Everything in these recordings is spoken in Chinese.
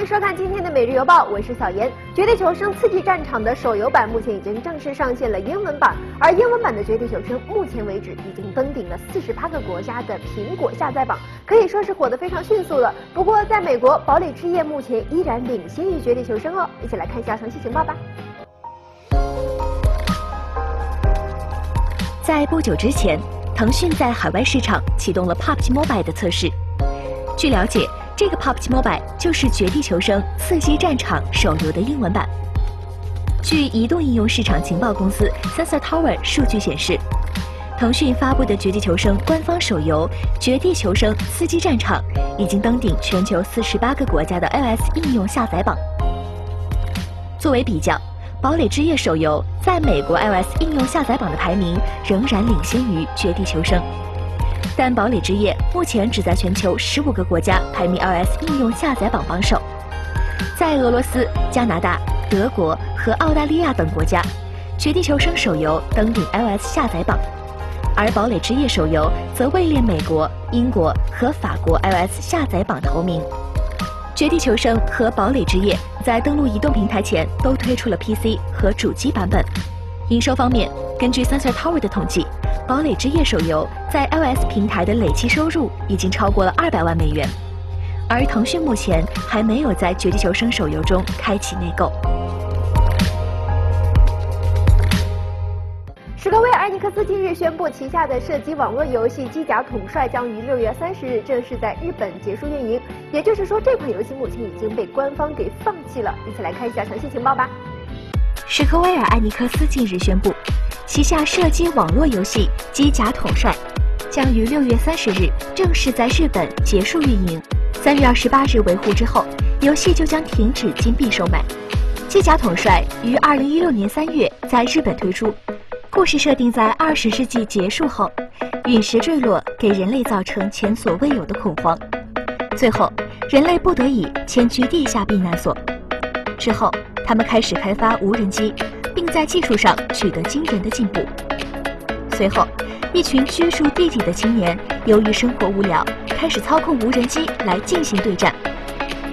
欢迎收看今天的《每日邮报》，我是小严。《绝地求生：刺激战场》的手游版目前已经正式上线了英文版，而英文版的《绝地求生》目前为止已经登顶了四十八个国家的苹果下载榜，可以说是火得非常迅速了。不过，在美国，《堡垒之夜》目前依然领先于《绝地求生》哦。一起来看一下详细情报吧。在不久之前，腾讯在海外市场启动了 PUBG Mobile 的测试。据了解，这个 PUBG Mobile 就是《绝地求生：刺激战场》手游的英文版。据移动应用市场情报公司 Sensor Tower 数据显示，腾讯发布的《绝地求生》官方手游《绝地求生：刺激战场》已经登顶全球四十八个国家的 iOS 应用下载榜。作为比较，《堡垒之夜》手游在美国 iOS 应用下载榜的排名仍然领先于《绝地求生》。但《堡垒之夜》目前只在全球十五个国家排名 iOS 应用下载榜榜首，在俄罗斯、加拿大、德国和澳大利亚等国家，《绝地求生》手游登顶 iOS 下载榜，而《堡垒之夜》手游则位列美国、英国和法国 iOS 下载榜头名。《绝地求生》和《堡垒之夜》在登陆移动平台前都推出了 PC 和主机版本。营收方面，根据 Sensor Tower 的统计。《堡垒之夜》手游在 iOS 平台的累计收入已经超过了二百万美元，而腾讯目前还没有在《绝地求生》手游中开启内购。史克威尔艾尼克斯近日宣布，旗下的射击网络游戏《机甲统帅》将于六月三十日正式在日本结束运营，也就是说，这款游戏目前已经被官方给放弃了。一起来看一下详细情报吧。史克威尔艾尼克斯近日宣布。旗下射击网络游戏《机甲统帅》将于六月三十日正式在日本结束运营。三月二十八日维护之后，游戏就将停止金币售卖。《机甲统帅》于二零一六年三月在日本推出，故事设定在二十世纪结束后，陨石坠落给人类造成前所未有的恐慌，最后人类不得已迁居地下避难所。之后，他们开始开发无人机。并在技术上取得惊人的进步。随后，一群居住地底的青年由于生活无聊，开始操控无人机来进行对战。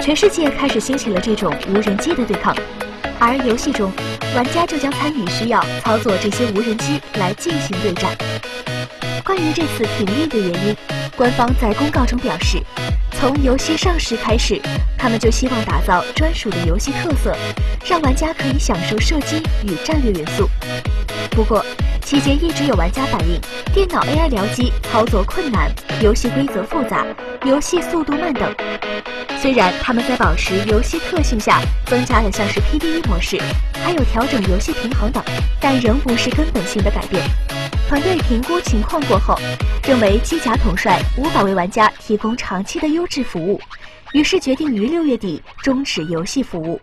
全世界开始兴起了这种无人机的对抗，而游戏中，玩家就将参与需要操作这些无人机来进行对战。关于这次停运的原因，官方在公告中表示。从游戏上市开始，他们就希望打造专属的游戏特色，让玩家可以享受射击与战略元素。不过，期间一直有玩家反映电脑 AI 僚机操作困难、游戏规则复杂、游戏速度慢等。虽然他们在保持游戏特性下增加了像是 PVE 模式，还有调整游戏平衡等，但仍不是根本性的改变。团队评估情况过后，认为机甲统帅无法为玩家提供长期的优质服务，于是决定于六月底终止游戏服务。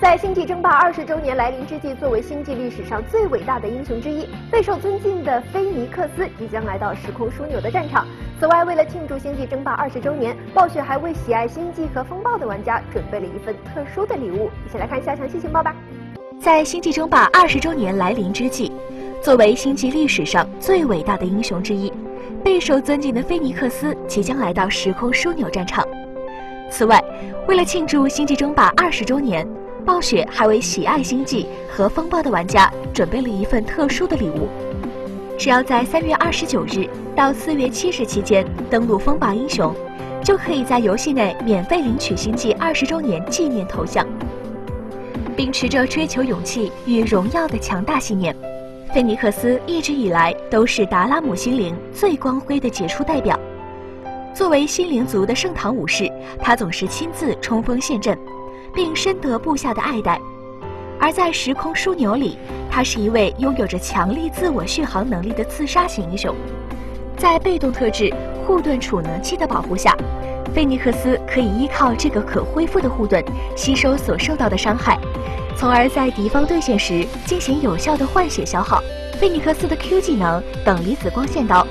在星际争霸二十周年来临之际，作为星际历史上最伟大的英雄之一、备受尊敬的菲尼克斯即将来到时空枢纽的战场。此外，为了庆祝星际争霸二十周年，暴雪还为喜爱星际和风暴的玩家准备了一份特殊的礼物。一起来看一下详细情报吧。在星际争霸二十周年来临之际。作为星际历史上最伟大的英雄之一，备受尊敬的菲尼克斯即将来到时空枢纽战场。此外，为了庆祝《星际争霸》二十周年，暴雪还为喜爱星际和风暴的玩家准备了一份特殊的礼物。只要在三月二十九日到四月七日期间登录风暴英雄，就可以在游戏内免费领取星际二十周年纪念头像。秉持着追求勇气与荣耀的强大信念。菲尼克斯一直以来都是达拉姆心灵最光辉的杰出代表。作为心灵族的圣堂武士，他总是亲自冲锋陷阵，并深得部下的爱戴。而在时空枢纽里，他是一位拥有着强力自我续航能力的刺杀型英雄。在被动特质护盾储能器的保护下，菲尼克斯可以依靠这个可恢复的护盾吸收所受到的伤害。从而在敌方对线时进行有效的换血消耗。菲尼克斯的 Q 技能等离子光线刀，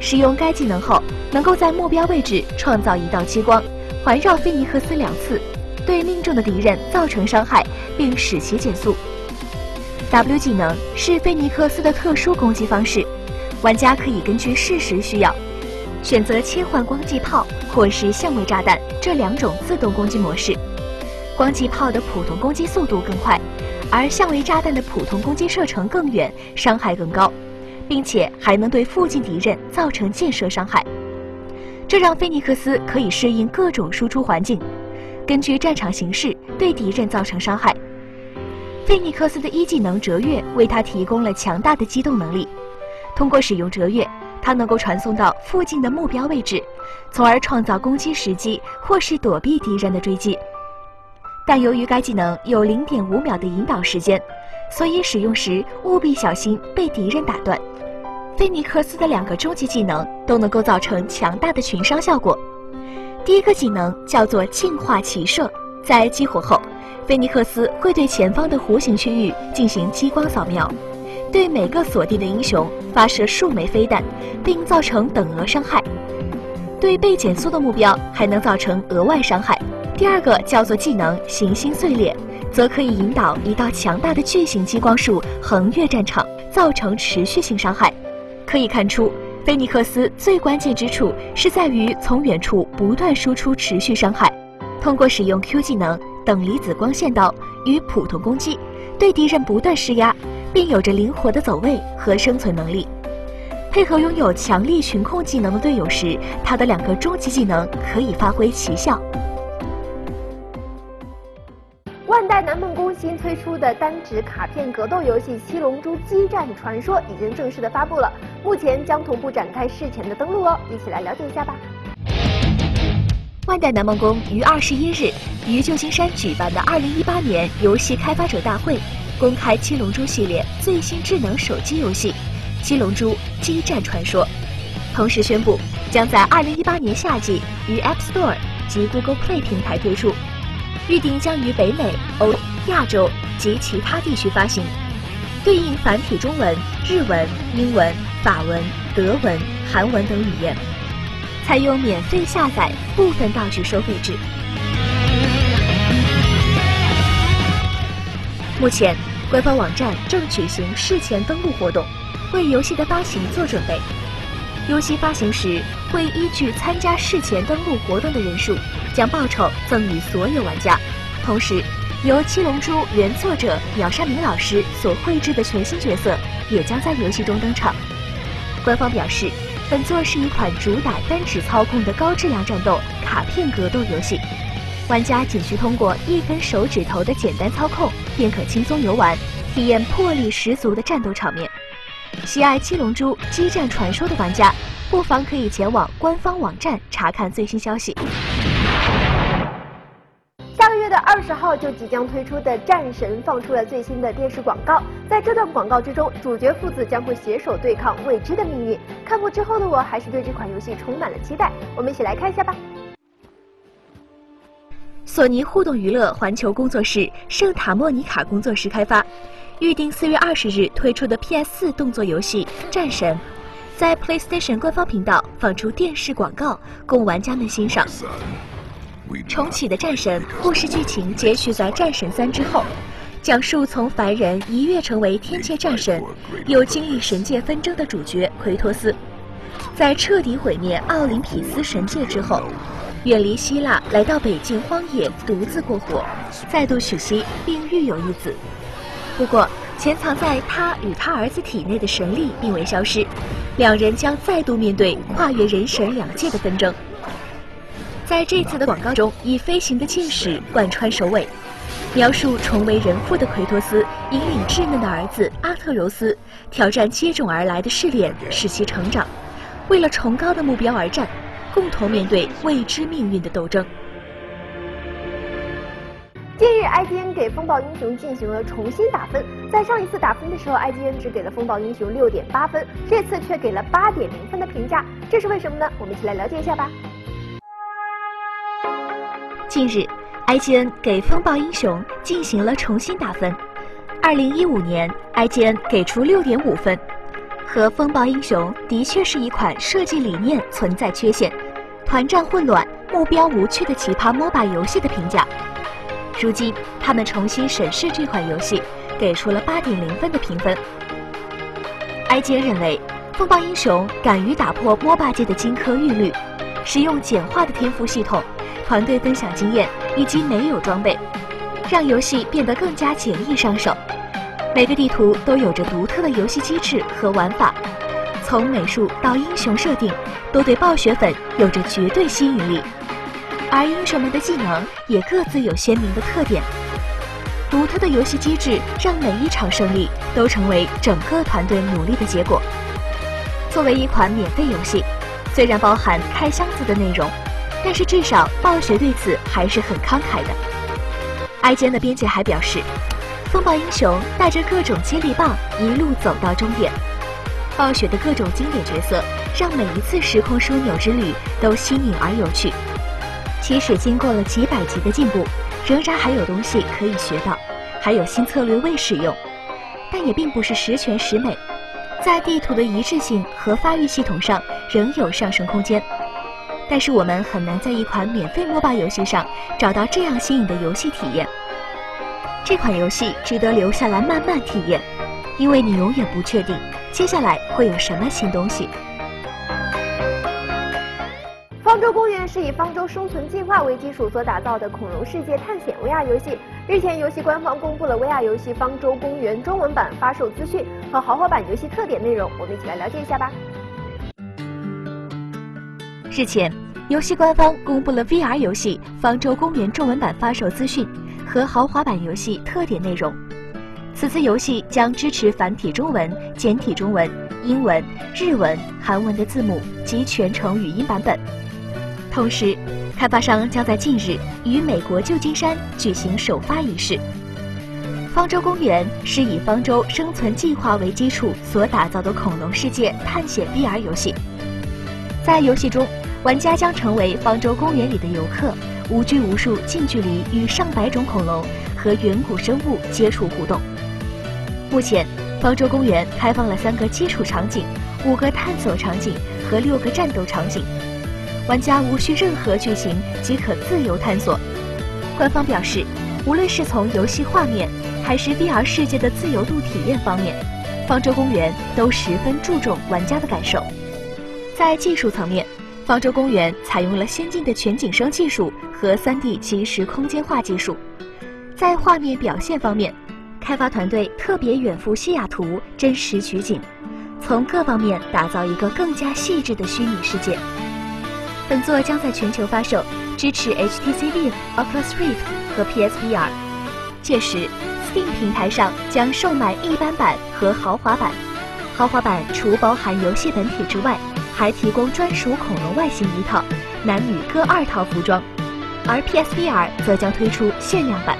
使用该技能后，能够在目标位置创造一道激光，环绕菲尼克斯两次，对命中的敌人造成伤害，并使其减速。W 技能是菲尼克斯的特殊攻击方式，玩家可以根据事实需要，选择切换光击炮或是相位炸弹这两种自动攻击模式。光击炮的普通攻击速度更快，而相位炸弹的普通攻击射程更远，伤害更高，并且还能对附近敌人造成箭射伤害。这让菲尼克斯可以适应各种输出环境，根据战场形势对敌人造成伤害。菲尼克斯的一技能折跃为他提供了强大的机动能力。通过使用折跃，它能够传送到附近的目标位置，从而创造攻击时机或是躲避敌人的追击。但由于该技能有零点五秒的引导时间，所以使用时务必小心被敌人打断。菲尼克斯的两个终极技能都能够造成强大的群伤效果。第一个技能叫做净化骑射，在激活后，菲尼克斯会对前方的弧形区域进行激光扫描，对每个锁定的英雄发射数枚飞弹，并造成等额伤害。对被减速的目标还能造成额外伤害。第二个叫做技能行星碎裂，则可以引导一道强大的巨型激光束横越战场，造成持续性伤害。可以看出，菲尼克斯最关键之处是在于从远处不断输出持续伤害。通过使用 Q 技能等离子光线刀与普通攻击，对敌人不断施压，并有着灵活的走位和生存能力。配合拥有强力群控技能的队友时，他的两个终极技能可以发挥奇效。万代南梦宫新推出的单指卡片格斗游戏《七龙珠激战传说》已经正式的发布了，目前将同步展开事前的登录哦，一起来了解一下吧。万代南梦宫于二十一日于旧金山举办的二零一八年游戏开发者大会，公开《七龙珠》系列最新智能手机游戏《七龙珠激战传说》，同时宣布将在二零一八年夏季于 App Store 及 Google Play 平台推出。预定将于北美、欧、亚洲及其他地区发行，对应繁体中文、日文、英文、法文、德文、韩文等语言，采用免费下载、部分道具收费制。目前，官方网站正举行事前登录活动，为游戏的发行做准备。游戏发行时会依据参加事前登录活动的人数，将报酬赠予所有玩家。同时，由《七龙珠》原作者鸟山明老师所绘制的全新角色也将在游戏中登场。官方表示，本作是一款主打单指操控的高质量战斗卡片格斗游戏，玩家仅需通过一根手指头的简单操控，便可轻松游玩，体验魄力十足的战斗场面。喜爱《七龙珠激战传说》的玩家，不妨可以前往官方网站查看最新消息。下个月的二十号就即将推出的《战神》放出了最新的电视广告，在这段广告之中，主角父子将会携手对抗未知的命运。看过之后的我，还是对这款游戏充满了期待。我们一起来看一下吧。索尼互动娱乐环球工作室圣塔莫尼卡工作室开发。预定四月二十日推出的 PS 四动作游戏《战神》，在 PlayStation 官方频道放出电视广告，供玩家们欣赏。重启的《战神》故事剧情接续在《战神三》之后，讲述从凡人一跃成为天界战神，又经历神界纷争的主角奎托斯，在彻底毁灭奥林匹斯神界之后，远离希腊，来到北境荒野独自过活，再度娶妻并育有一子。不过，潜藏在他与他儿子体内的神力并未消失，两人将再度面对跨越人神两界的纷争。在这次的广告中，以飞行的箭矢贯穿首尾，描述重为人父的奎托斯引领稚嫩的儿子阿特柔斯挑战接踵而来的试炼，使其成长，为了崇高的目标而战，共同面对未知命运的斗争。近日，IGN 给风暴英雄进行了重新打分。在上一次打分的时候，IGN 只给了风暴英雄六点八分，这次却给了八点零分的评价，这是为什么呢？我们一起来了解一下吧。近日，IGN 给风暴英雄进行了重新打分。二零一五年，IGN 给出六点五分，和风暴英雄的确是一款设计理念存在缺陷、团战混乱、目标无趣的奇葩 MOBA 游戏的评价。如今，他们重新审视这款游戏，给出了八点零分的评分。IGN 认为，风暴英雄敢于打破 MOBA 界的金科玉律，使用简化的天赋系统、团队分享经验以及没有装备，让游戏变得更加简易上手。每个地图都有着独特的游戏机制和玩法，从美术到英雄设定，都对暴雪粉有着绝对吸引力。而英雄们的技能也各自有鲜明的特点。独特的游戏机制让每一场胜利都成为整个团队努力的结果。作为一款免费游戏，虽然包含开箱子的内容，但是至少暴雪对此还是很慷慨的。艾坚的编辑还表示。风暴英雄带着各种接力棒一路走到终点，暴雪的各种经典角色让每一次时空枢纽之旅都新颖而有趣。即使经过了几百级的进步，仍然还有东西可以学到，还有新策略未使用，但也并不是十全十美，在地图的一致性和发育系统上仍有上升空间。但是我们很难在一款免费 MOBA 游戏上找到这样新颖的游戏体验。这款游戏值得留下来慢慢体验，因为你永远不确定接下来会有什么新东西。方舟公园是以方舟生存进化为基础所打造的恐龙世界探险 VR 游戏。日前，游戏官方公布了 VR 游戏《方舟公园》中文版发售资讯和豪华版游戏特点内容，我们一起来了解一下吧。日前，游戏官方公布了 VR 游戏《方舟公园》中文版发售资讯。和豪华版游戏特点内容。此次游戏将支持繁体中文、简体中文、英文、日文、韩文的字幕及全程语音版本。同时，开发商将在近日于美国旧金山举行首发仪式。方舟公园是以方舟生存计划为基础所打造的恐龙世界探险 VR 游戏。在游戏中，玩家将成为方舟公园里的游客。无拘无束，近距离与上百种恐龙和远古生物接触互动。目前，方舟公园开放了三个基础场景、五个探索场景和六个战斗场景，玩家无需任何剧情即可自由探索。官方表示，无论是从游戏画面还是 VR 世界的自由度体验方面，方舟公园都十分注重玩家的感受。在技术层面，方舟公园采用了先进的全景声技术和 3D 即时空间化技术，在画面表现方面，开发团队特别远赴西雅图真实取景，从各方面打造一个更加细致的虚拟世界。本作将在全球发售，支持 HTC Vive、Oculus Rift 和 PSVR。届时，Steam 平台上将售卖一般版和豪华版，豪华版除包含游戏本体之外。还提供专属恐龙外形一套，男女各二套服装，而 PSVR 则将推出限量版。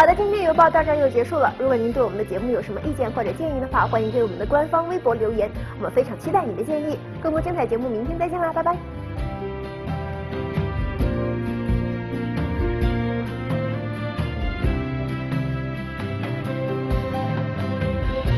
好的，今天邮报到这儿就结束了。如果您对我们的节目有什么意见或者建议的话，欢迎给我们的官方微博留言，我们非常期待你的建议。更多精彩节目，明天再见啦，拜拜。